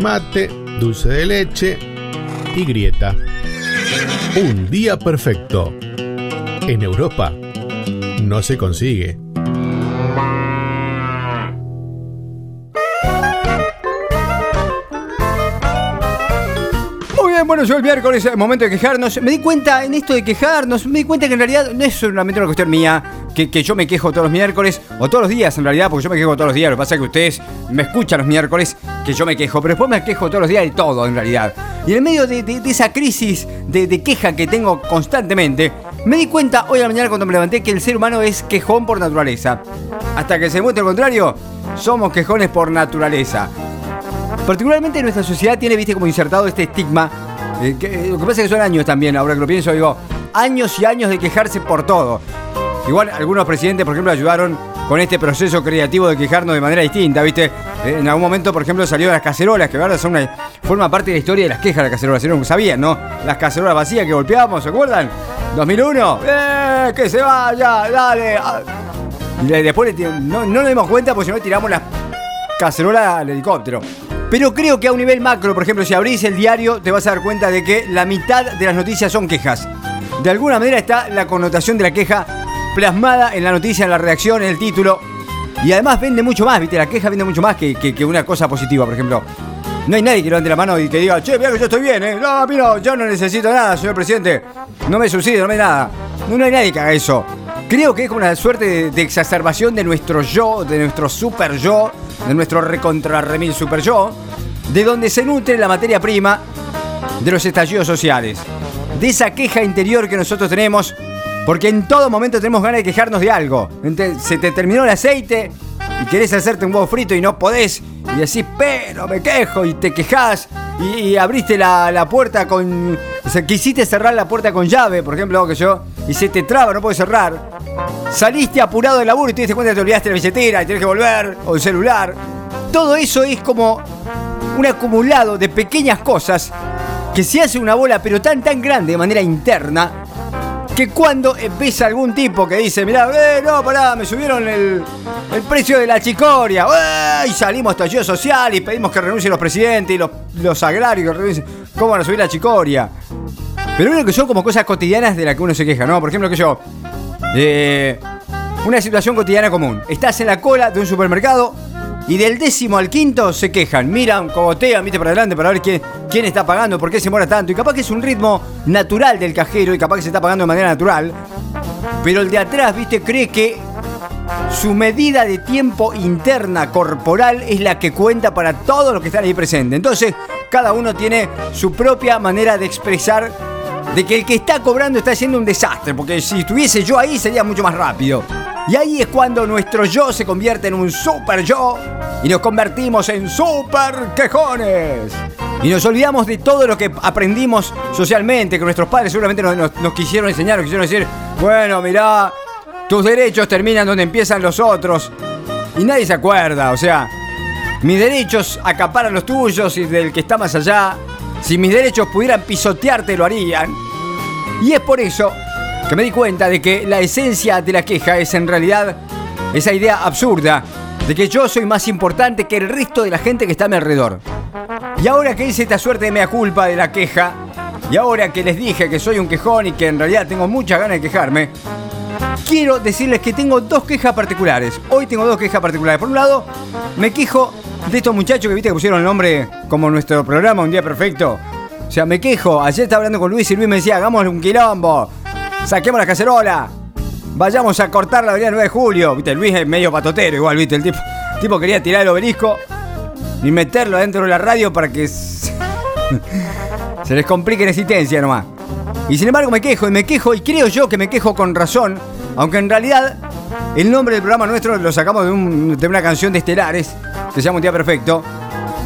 mate, dulce de leche y grieta. Un día perfecto. En Europa no se consigue. Bien, bueno, yo el miércoles, el momento de quejarnos, me di cuenta en esto de quejarnos, me di cuenta que en realidad no es solamente una cuestión mía, que, que yo me quejo todos los miércoles, o todos los días en realidad, porque yo me quejo todos los días, lo que pasa es que ustedes me escuchan los miércoles, que yo me quejo, pero después me quejo todos los días de todo en realidad. Y en medio de, esa crisis de, queja que tengo constantemente, me di cuenta hoy a la mañana cuando me levanté que el ser humano es quejón por naturaleza. Hasta que se muestre lo contrario, somos quejones por naturaleza. Particularmente nuestra sociedad tiene, viste, como insertado este estigma. Eh, eh, lo que pasa es que son años también, ahora que lo pienso, digo, años y años de quejarse por todo. Igual algunos presidentes, por ejemplo, ayudaron con este proceso creativo de quejarnos de manera distinta, ¿viste? Eh, En algún momento, por ejemplo, salieron las cacerolas, que ahora son una, forma parte de la historia de las quejas de las cacerolas. ¿no? ¿Sabían, no? Las cacerolas vacías que golpeábamos, ¿se acuerdan? 2001, ¡eh! ¡Que se vaya! ¡Dale! ah. Y después no, no nos dimos cuenta porque si no tiramos las cacerola al helicóptero. Pero creo que a un nivel macro, por ejemplo, si abrís el diario, te vas a dar cuenta de que la mitad de las noticias son quejas. De alguna manera está la connotación de la queja plasmada en la noticia, en la redacción, en el título. Y además vende mucho más, ¿viste? La queja vende mucho más que, una cosa positiva, por ejemplo. No hay nadie que levante la mano y que diga, che, mira que yo estoy bien, ¿eh? No, mira, yo no necesito nada, señor presidente. No me subsidio, no me nada. No, no hay nadie que haga eso. Creo que es como una suerte de, de exacerbación de nuestro yo, de nuestro super yo, de nuestro recontra remil super yo, de donde se nutre la materia prima de los estallidos sociales. De esa queja interior que nosotros tenemos, porque en todo momento tenemos ganas de quejarnos de algo. Se te terminó el aceite y querés hacerte un huevo frito y no podés, y decís, pero me quejo, y te quejás, y, abriste la, la puerta con. Quisiste cerrar la puerta con llave, por ejemplo, que yo, y se te traba, no puedes cerrar. Saliste apurado del laburo y te diste cuenta que te olvidaste la billetera y tienes que volver, o el celular. Todo eso es como un acumulado de pequeñas cosas que se hace una bola pero tan tan grande de manera interna que cuando empieza algún tipo que dice, mirá, eh, no, pará, me subieron el, el precio de la chicoria, eh, y salimos estallido social y pedimos que renuncien los presidentes y los, los agrarios que renuncien, ¿cómo van a subir la chicoria? Pero bueno que son como cosas cotidianas de las que uno se queja, ¿no? Por ejemplo, que yo, eh, una situación cotidiana común, estás en la cola de un supermercado y del décimo al quinto se quejan, miran, cogotean, viste para adelante para ver quién, quién está pagando, por qué se mora tanto. Y capaz que es un ritmo natural del cajero y capaz que se está pagando de manera natural. Pero el de atrás, viste, cree que su medida de tiempo interna corporal es la que cuenta para todos los que están ahí presentes. Entonces, cada uno tiene su propia manera de expresar de que el que está cobrando está haciendo un desastre, porque si estuviese yo ahí sería mucho más rápido. Y ahí es cuando nuestro yo se convierte en un super yo y nos convertimos en super quejones. Y nos olvidamos de todo lo que aprendimos socialmente, que nuestros padres seguramente nos, nos- quisieron enseñar, nos quisieron decir, bueno, mirá, tus derechos terminan donde empiezan los otros. Y nadie se acuerda, o sea, mis derechos acaparan los tuyos y del que está más allá. Si mis derechos pudieran pisotearte, lo harían. Y es por eso que me di cuenta de que la esencia de la queja es en realidad esa idea absurda de que yo soy más importante que el resto de la gente que está a mi alrededor. Y ahora que hice esta suerte de mea culpa de la queja, y ahora que les dije que soy un quejón y que en realidad tengo muchas ganas de quejarme, quiero decirles que tengo dos quejas particulares. Hoy tengo dos quejas particulares. Por un lado, me quejo de estos muchachos que viste que pusieron el nombre como nuestro programa Un Día Perfecto. O sea, me quejo. Ayer estaba hablando con Luis y Luis me decía, hagamos un quilombo. Saquemos la cacerola. Vayamos a cortar la avenida 9 de julio. Viste, Luis es medio patotero igual, viste. El tipo, tipo quería tirar el obelisco y meterlo dentro de la radio para que se les complique la existencia nomás. Y sin embargo me quejo y me quejo y creo yo que me quejo con razón, aunque en realidad el nombre del programa nuestro lo sacamos de, de una canción de Estelares se llama Un Día Perfecto.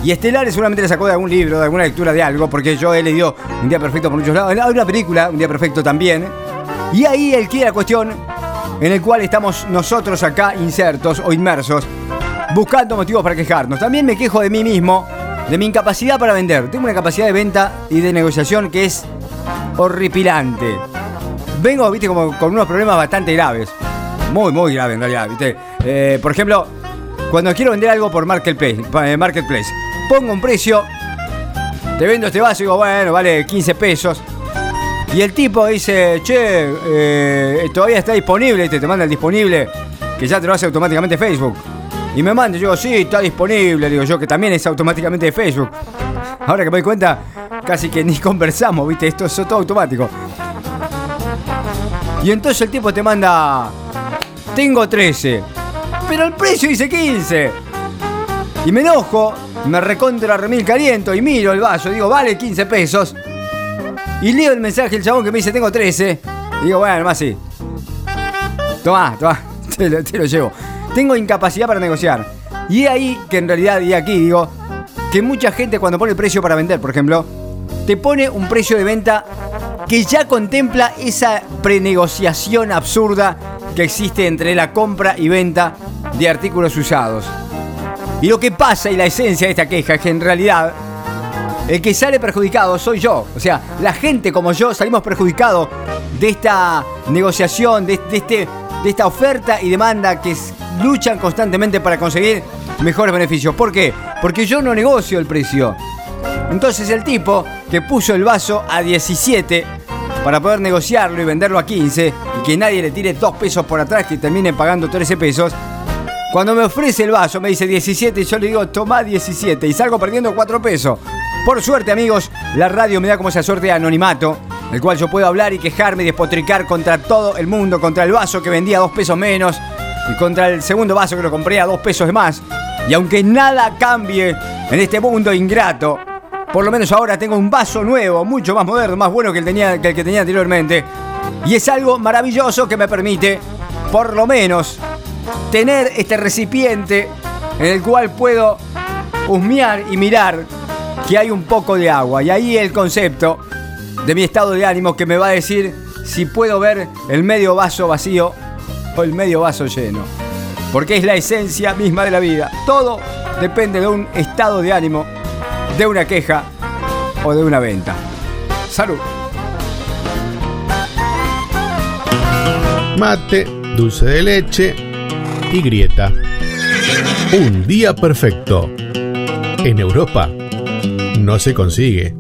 Y Estelares seguramente le sacó de algún libro, de alguna lectura de algo, porque yo he leído Un Día Perfecto por muchos lados. Hay una película, Un Día Perfecto también. Y ahí el que la cuestión en el cual estamos nosotros acá insertos o inmersos, buscando motivos para quejarnos. También me quejo de mí mismo, de mi incapacidad para vender. Tengo una capacidad de venta y de negociación que es horripilante. Vengo, viste, como con unos problemas bastante graves. Muy, muy graves en realidad, viste. Eh, por ejemplo, cuando quiero vender algo por Marketplace, eh, Marketplace, pongo un precio te vendo este vaso y digo, bueno, vale 15 pesos. Y el tipo dice, che, eh, todavía está disponible, te, te manda el disponible, que ya te lo hace automáticamente Facebook. Y me manda, yo digo, sí, está disponible, digo yo, que también es automáticamente de Facebook. Ahora que me doy cuenta, casi que ni conversamos, viste, esto es todo automático. Y entonces el tipo te manda, tengo 13, pero el precio dice 15. Y me enojo, me recontra remil caliento y miro el vaso, digo, vale 15 pesos. Y leo el mensaje del chabón que me dice, tengo 13. Y digo, bueno, más sí. Tomá, tomá, te lo, llevo. Tengo incapacidad para negociar. Y ahí que en realidad, y aquí digo, que mucha gente cuando pone el precio para vender, por ejemplo, te pone un precio de venta que ya contempla esa prenegociación absurda que existe entre la compra y venta de artículos usados. Y lo que pasa y la esencia de esta queja es que en realidad el que sale perjudicado soy yo. O sea, la gente como yo salimos perjudicados de esta negociación, de, de este, de esta oferta y demanda que luchan constantemente para conseguir mejores beneficios. ¿Por qué? Porque yo no negocio el precio. Entonces el tipo que puso el vaso a 17 para poder negociarlo y venderlo a 15 y que nadie le tire 2 pesos por atrás que terminen pagando 13 pesos, cuando me ofrece el vaso me dice 17 y yo le digo toma 17 y salgo perdiendo 4 pesos. Por suerte amigos, la radio me da como esa suerte de anonimato, el cual yo puedo hablar y quejarme y despotricar contra todo el mundo, contra el vaso que vendía a 2 pesos menos y contra el segundo vaso que lo compré a 2 pesos más. Y aunque nada cambie en este mundo ingrato, por lo menos ahora tengo un vaso nuevo, mucho más moderno, más bueno que el que tenía anteriormente. Y es algo maravilloso que me permite, por lo menos, tener este recipiente en el cual puedo husmear y mirar que hay un poco de agua. Y ahí el concepto de mi estado de ánimo que me va a decir si puedo ver el medio vaso vacío o el medio vaso lleno. Porque es la esencia misma de la vida. Todo depende de un estado de ánimo, de una queja o de una venta. Salud. Mate, dulce de leche y grieta. Un día perfecto. En Europa no se consigue.